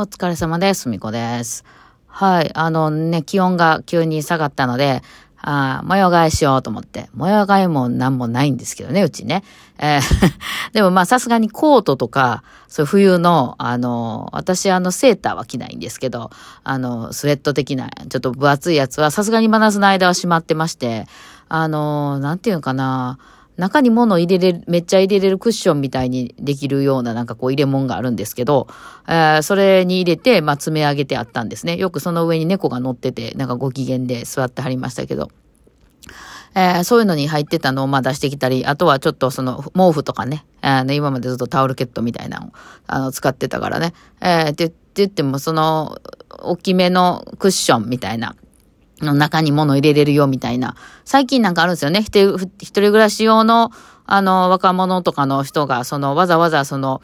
お疲れ様です。みこです。はい。あのね、気温が急に下がったので、あ模様替えしようと思って。模様替えもなんもないんですけどね、うちね。えー でもまあさすがにコートとか、そう冬の、あの、私あのセーターは着ないんですけど、あの、スウェット的な、ちょっと分厚いやつはさすがに真夏の間はしまってまして、あの、なんていうのかな、中に物入れれる、めっちゃ入れれるクッションみたいにできるようななんかこう入れ物があるんですけど、えーそれに入れて、まあ、詰め上げてあったんですね。よくその上に猫が乗ってて、なんかご機嫌で座ってはりましたけど。えーそういうのに入ってたのをまあ出してきたり、あとはちょっとその毛布とかね、あの今までずっとタオルケットみたいなのをあの使ってたからね。えーって言ってもその大きめのクッションみたいなの中に物入れれるよみたいな。最近なんかあるんですよね。一人暮らし用の、あの、若者とかの人が、その、わざわざその、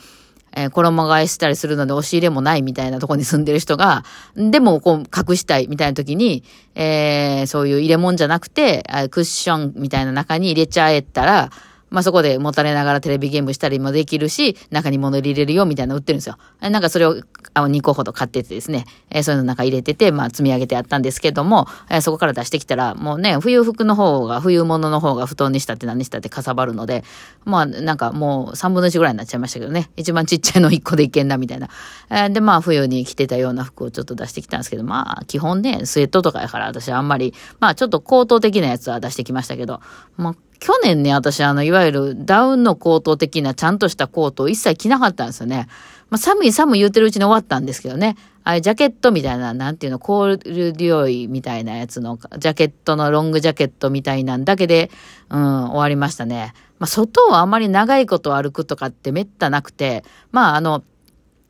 えー衣替えしたりするので押し入れもないみたいなとこに住んでる人が、でもこう隠したいみたいな時に、えーそういう入れ物じゃなくて、クッションみたいな中に入れちゃえたら、まあ、そこで持たれながらテレビゲームしたりもできるし、中に物入れれるよみたいなの売ってるんですよ。なんかそれを2個ほど買っててですね、えーそういうの中入れてて、まあ積み上げてあったんですけども、えーそこから出してきたら、もうね、冬服の方が、冬物の方が布団にしたって何にしたってかさばるので、まあなんかもう3分の1ぐらいになっちゃいましたけどね、一番ちっちゃいの1個でいけんなみたいな。えーで、まあ冬に着てたような服をちょっと出してきたんですけど、まあ基本ね、スウェットとかやから私はあんまり、まあちょっと高等的なやつは出してきましたけど、まあ去年ね、私、あの、いわゆるダウンのコート的なちゃんとしたコートを一切着なかったんですよね。まあ、寒い寒い言ってるうちに終わったんですけどね。あれ、ジャケットみたいな、なんていうの、コールデュオイみたいなやつの、ジャケットのロングジャケットみたいなんだけで、うん、終わりましたね。まあ、外をあまり長いこと歩くとかってめったなくて、まあ、あの、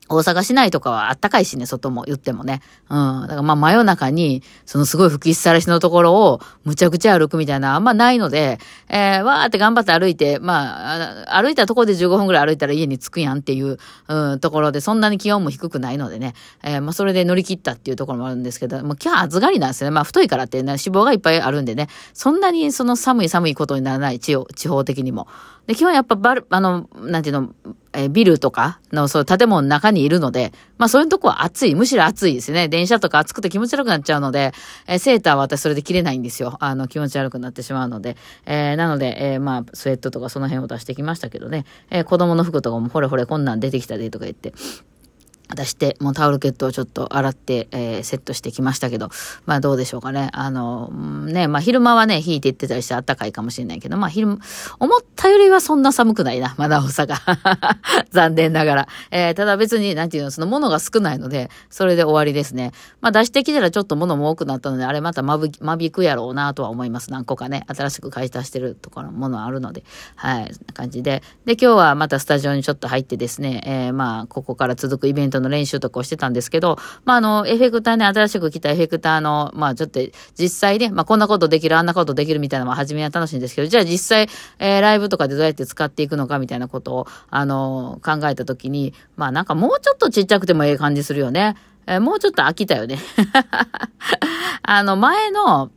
大阪市内とかはあったかいしね、外も言ってもね。うん。だからまあ真夜中に、そのすごい吹きさらしのところをむちゃくちゃ歩くみたいなあんまないので、えー、わーって頑張って歩いて、まあ、歩いたところで15分ぐらい歩いたら家に着くやんっていう、うん、ところで、そんなに気温も低くないのでね、えー、まあそれで乗り切ったっていうところもあるんですけど、もう今日は暑がりなんですよね。まあ太いからって、ね、脂肪がいっぱいあるんでね、そんなにその寒い寒いことにならない、地方地方的にも。で、基本やっぱバル、あの、なんていうの、えビルとかの、そう、建物の中にいるので、まあそういうとこは暑い。むしろ暑いですね。電車とか暑くて気持ち悪くなっちゃうので、えセーターは私それで着れないんですよ。あの、気持ち悪くなってしまうので。えーなので、えーまあ、スウェットとかその辺を出してきましたけどね。えー子供の服とかも、ほれほれこんなん出てきたでとか言って。出して、もうタオルケットをちょっと洗って、えーセットしてきましたけど、まあどうでしょうかね。あの、ね、まあ昼間はね、引いていってたりして暖かいかもしれないけど、まあ昼、思ったよりはそんな寒くないな、まだ大阪。残念ながら。えーただ別に、なんていうの、その物が少ないので、それで終わりですね。まあ出してきたらちょっと物も多くなったので、あれまた間引間引くやろうなとは思います。何個かね、新しく買い足してるところものあるので、はい、そんな感じで。で、今日はまたスタジオにちょっと入ってですね、えーまあ、ここから続くイベントの練習とかをしてたんですけど、まあ、あの、エフェクターね、新しく来たエフェクターの、まあ、ちょっと実際ね、まあ、こんなことできる、あんなことできるみたいなのは初めは楽しいんですけど、じゃあ実際、えーライブとかでどうやって使っていくのかみたいなことを、あの、考えたときに、まあ、なんかもうちょっとちっちゃくてもええ感じするよね。えーもうちょっと飽きたよね。あの、前の、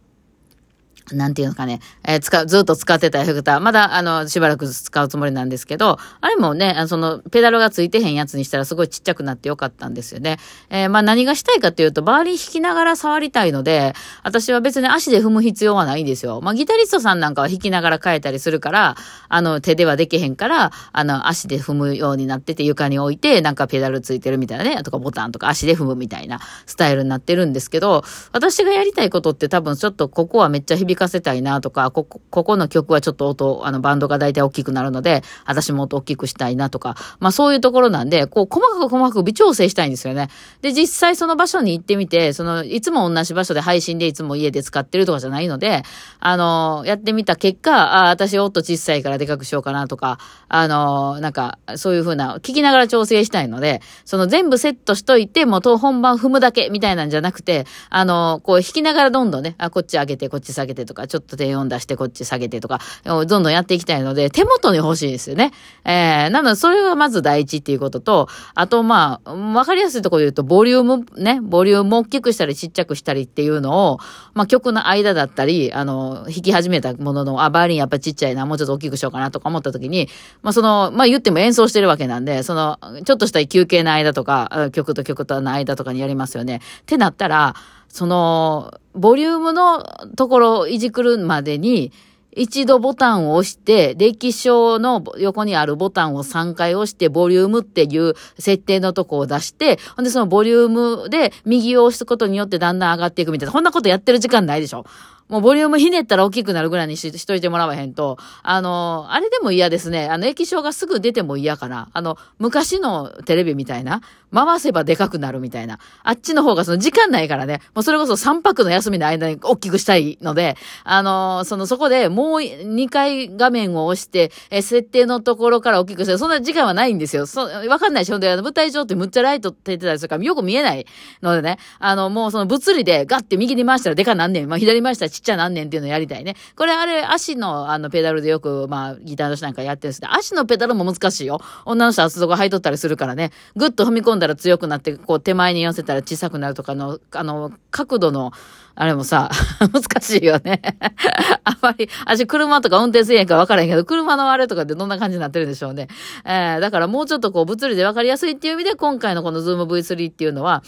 なんていうのかね、えー使う、ずっと使ってたエフェクター、まだ、あの、しばらく使うつもりなんですけど、あれもね、その、ペダルがついてへんやつにしたらすごいちっちゃくなってよかったんですよね。えーまあ何がしたいかっていうと、バーリン弾きながら触りたいので、私は別に足で踏む必要はないんですよ。まあギタリストさんなんかは弾きながら変えたりするから、あの、手ではできへんから、あの、足で踏むようになってて床に置いて、なんかペダルついてるみたいなね、とかボタンとか足で踏むみたいなスタイルになってるんですけど、私がやりたいことって多分ちょっとここはめっちゃ響くかせたいなとか、ここ、ここの曲はちょっと音、あの、バンドが大体大きくなるので、私も音大きくしたいなとか、まあそういうところなんで、こう、細かく細かく微調整したいんですよね。で、実際その場所に行ってみて、その、いつも同じ場所で配信でいつも家で使ってるとかじゃないので、あの、やってみた結果、あ、私音小さいからでかくしようかなとか、あの、なんか、そういうふうな、聞きながら調整したいので、その全部セットしといて、もう本番踏むだけみたいなんじゃなくて、あの、こう弾きながらどんどんね、あ、こっち上げて、こっち下げてとか、ちょっと低音出してこっち下げてとか、どんどんやっていきたいので、手元に欲しいですよね。えー、なので、それがまず第一っていうことと、あと、まあ、わかりやすいところで言うと、ボリュームね、ボリュームを大きくしたりちっちゃくしたりっていうのを、まあ、曲の間だったり、あの、弾き始めたものの、あ、バーリンやっぱちっちゃいな、もうちょっと大きくしようかなとか思った時に、まあ、その、まあ、言っても演奏してるわけなんで、その、ちょっとした休憩の間とか、曲と曲との間とかにやりますよね。ってなったら、その、ボリュームのところをいじくるまでに、一度ボタンを押して、歴史書の横にあるボタンを3回押して、ボリュームっていう設定のとこを出して、ほんでそのボリュームで右を押すことによってだんだん上がっていくみたいな、こんなことやってる時間ないでしょ。もうボリュームひねったら大きくなるぐらいにししといてもらわへんと、あの、あれでも嫌ですね。あの、液晶がすぐ出ても嫌かな。あの、昔のテレビみたいな、回せばでかくなるみたいな。あっちの方がその時間ないからね、もうそれこそ3泊の休みの間に大きくしたいので、あの、そのそこでもう2回画面を押して、え、設定のところから大きくして、そんな時間はないんですよ。そ、わかんないし、ほんで、あの、舞台上ってむっちゃライト照ってたりするからよく見えないのでね、あの、もうその物理でガッて右に回したらでかなんねん。まあ左回したらっちゃなんねんっていうのやりたいね。これあれ、足のあのペダルでよく、まあ、ギターの人なんかやってるんですけど、足のペダルも難しいよ。女の人は厚底履いとったりするからね。ぐっと踏み込んだら強くなって、こう手前に寄せたら小さくなるとかの、あの、角度の、あれもさ、難しいよね。あんまり、私車とか運転せえへんか分からへんけど、車のあれとかってどんな感じになってるんでしょうね。えー、だからもうちょっとこう物理で分かりやすいっていう意味で、今回のこの Zoom V3 っていうのは、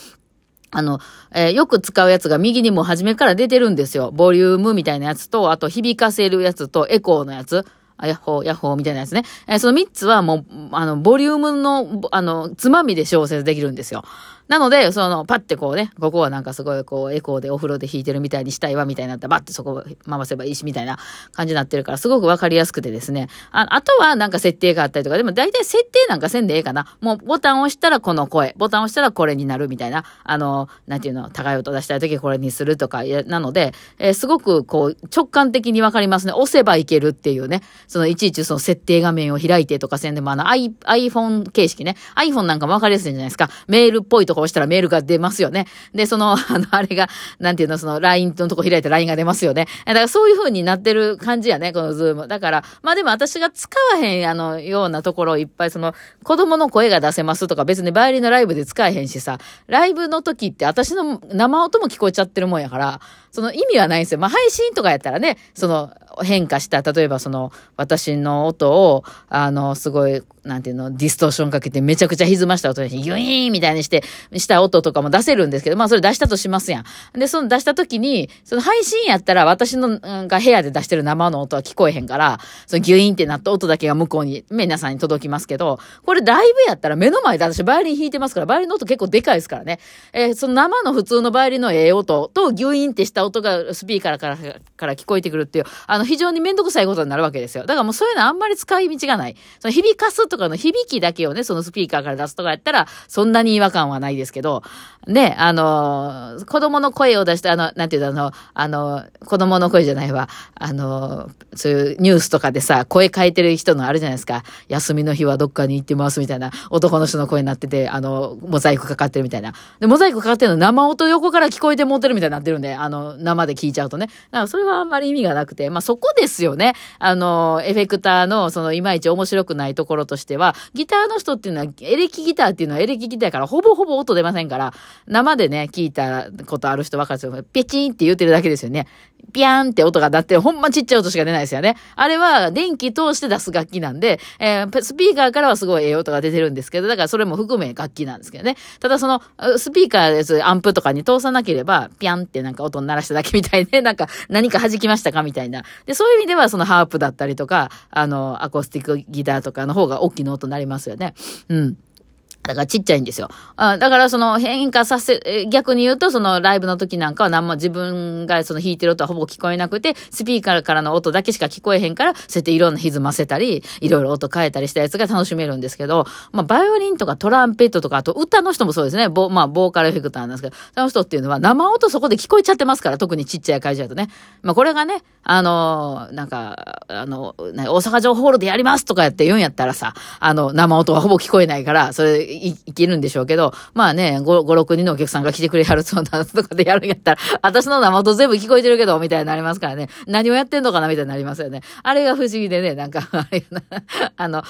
あの、えー、よく使うやつが右にも初めから出てるんですよ。ボリュームみたいなやつと、あと響かせるやつと、エコーのやつ。あ、ヤッホー、ヤッホーみたいなやつね。えー、その3つはもう、あの、ボリュームの、あの、つまみで調節できるんですよ。なので、その、パッてこうね、ここはなんかすごいこう、エコーでお風呂で弾いてるみたいにしたいわ、みたいになったら、バッてそこ回せばいいし、みたいな感じになってるから、すごくわかりやすくてですね。あ、あとはなんか設定があったりとか、でも大体設定なんかせんでええかな。もうボタンを押したらこの声、ボタンを押したらこれになるみたいな、あの、なんていうの、高い音出したい時これにするとか、なので、えー、すごくこう、直感的にわかりますね。押せばいけるっていうね。その、いちいちその設定画面を開いてとかせんでも、あの、iPhone 形式ね。iPhone なんかもわかりやすいじゃないですか。メールっぽいところ押したらメールが出ますよね。で、その、あの、あれが、なんていうの、その LINE のとこ開いた LINE が出ますよね。だからそういう風になってる感じやね、このズーム。だから、まあでも私が使わへん、あの、ようなところをいっぱいその、子供の声が出せますとか、別にバイオリンのライブで使えへんしさ、ライブの時って私の生音も聞こえちゃってるもんやから、その意味はないんですよ。まあ配信とかやったらね、その、変化した、例えばその、私の音を、あの、すごい、なんていうの、ディストーションかけてめちゃくちゃ歪ました音に、ギュイーンみたいにして、した音とかも出せるんですけど、まあそれ出したとしますやん。で、その出した時に、その配信やったら私の、が部屋で出してる生の音は聞こえへんから、そのギュイーンってなった音だけが向こうに、皆さんに届きますけど、これライブやったら目の前で私バイオリン弾いてますから、バイオリンの音結構でかいですからね。えー、その生の普通のバイオリンのええ音とギュイーンってした音がスピーカーからから聞こえてくるっていう、あの非常にめんどくさいことになるわけですよ。だからもうそういうのあんまり使い道がない。その響かすとかの響きだけをね、そのスピーカーから出すとかやったら、そんなに違和感はないですけど、ね、あの、子供の声を出して、あの、なんていうの、あの、子供の声じゃないわ、あの、そういうニュースとかでさ、声変えてる人のあるじゃないですか。休みの日はどっかに行ってますみたいな、男の人の声になってて、あの、モザイクかかってるみたいな。で、モザイクかかってるの生音横から聞こえて持ってるみたいになってるんで、あの、生で聞いちゃうとね。だからそれはあんまり意味がなくて、まあそこですよね。あの、エフェクターの、その、いまいち面白くないところとしては、ギターの人っていうのは、エレキギターっていうのはエレキギターからほぼほぼ音出ませんから、生でね、聞いたことある人分かるんですよ。ペチンって言ってるだけですよね。ピャーンって音が鳴って、ほんまちっちゃい音しか出ないですよね。あれは電気通して出す楽器なんで、えー、スピーカーからはすごいええ音が出てるんですけど、だからそれも含め楽器なんですけどね。ただその、スピーカーです、アンプとかに通さなければ、ピャンってなんか音鳴らしただけみたいで、なんか何か弾きましたかみたいな。で、そういう意味ではそのハープだったりとか、あの、アコースティックギターとかの方が大きな音になりますよね。うん。だからちっちゃいんですよ。あだからその変化させ、逆に言うとそのライブの時なんかは何も自分がその弾いてる音はほぼ聞こえなくて、スピーカーからの音だけしか聞こえへんから、そうやっていろんな歪ませたり、いろいろ音変えたりしたやつが楽しめるんですけど、まあバイオリンとかトランペットとか、あと歌の人もそうですね。ボまあボーカルエフェクターなんですけど、その人っていうのは生音そこで聞こえちゃってますから、特にちっちゃい会場だとね。まあこれがね、あのなんか、あの、大阪城ホールでやりますとかやって言うんやったらさ、あの、生音はほぼ聞こえないから、それいけるんでしょうけど、まあね、5、5 6人のお客さんが来てくれはるそうなとかでやるんやったら、私の生音全部聞こえてるけど、みたいになりますからね。何をやってんのかなみたいになりますよね。あれが不思議でね、なんか、あの、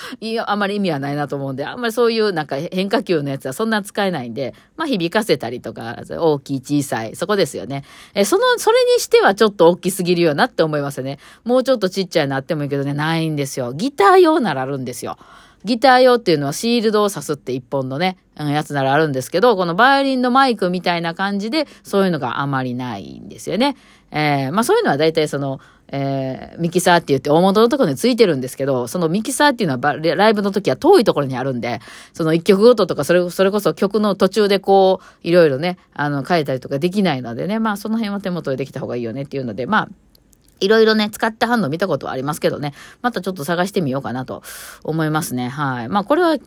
あんまり意味はないなと思うんで、あんまりそういうなんか変化球のやつはそんな使えないんで、まあ響かせたりとか、大きい小さい、そこですよね。え、その、それにしてはちょっと大きすぎるよなって思いますよね。もうちょっとちっちゃいなってもいいけどね、ないんですよ。ギター用ならあるんですよ。ギター用っていうのはシールドを刺すって一本のね、やつならあるんですけど、このバイオリンのマイクみたいな感じで、そういうのがあまりないんですよね。えー、まあそういうのは大体その、えー、ミキサーって言って大元のところについてるんですけど、そのミキサーっていうのはライブの時は遠いところにあるんで、その一曲ごととか、それ、それこそ曲の途中でこう、いろいろね、あの、変えたりとかできないのでね、まあその辺は手元でできた方がいいよねっていうので、まあ、いろいろね、使った反応見たことはありますけどね、またちょっと探してみようかなと思いますね。はい。まあ、これは、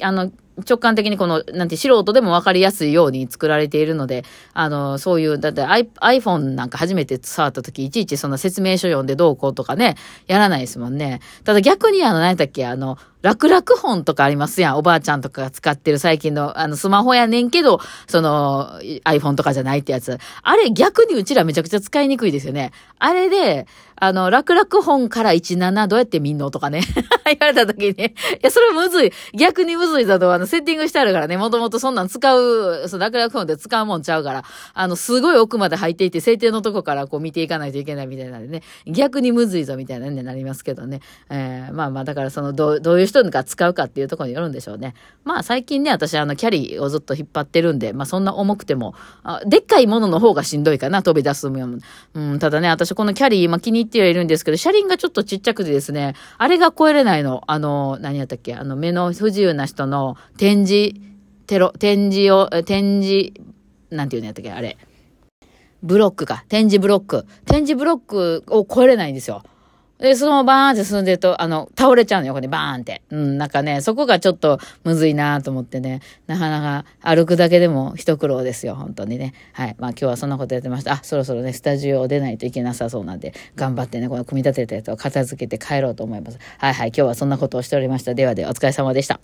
あの、直感的にこの、なんて素人でもわかりやすいように作られているので、あの、そういう、だって iPhone なんか初めて触った時、いちいちその説明書読んでどうこうとかね、やらないですもんね。ただ逆にあの、何だっけ、あの、楽々本とかありますやん。おばあちゃんとかが使ってる最近の、あの、スマホやねんけど、その、iPhone とかじゃないってやつ。あれ逆にうちらめちゃくちゃ使いにくいですよね。あれで、あの、楽々本から17どうやって見んのとかね。言われた時に、いや、それむずい。逆にむずいだと、あの、セッティングしてあるからね、もともとそんなん使う、その楽々本で使うもんちゃうから、あの、すごい奥まで入っていて、制定のとこからこう見ていかないといけないみたいなんでね、逆にむずいぞみたいなね、なりますけどね。えー、まあまあ、だからその、どう、どういう人が使うかっていうところによるんでしょうね。まあ最近ね、私あの、キャリーをずっと引っ張ってるんで、まあそんな重くても、あでっかいものの方がしんどいかな、飛び出すもん。うん、ただね、私このキャリー、今気に入ってはいるんですけど、車輪がちょっとちっちゃくてですね、あれが超えれないの。あの、何やったっけ？あの、目の不自由な人の展示、テロ、展示を、展示、なんていうのやったっけあれ。ブロックか。展示ブロック。展示ブロックを超えれないんですよ。で、そのままバーンって進んでると、あの、倒れちゃうのよ、これバーンって。うん、なんかね、そこがちょっとむずいなと思ってね、なかなか歩くだけでも一苦労ですよ、本当にね。はい。まあ今日はそんなことやってました。あ、そろそろね、スタジオを出ないといけなさそうなんで、頑張ってね、この組み立てたやつを片付けて帰ろうと思います。はいはい、今日はそんなことをしておりました。ではでは、お疲れ様でした。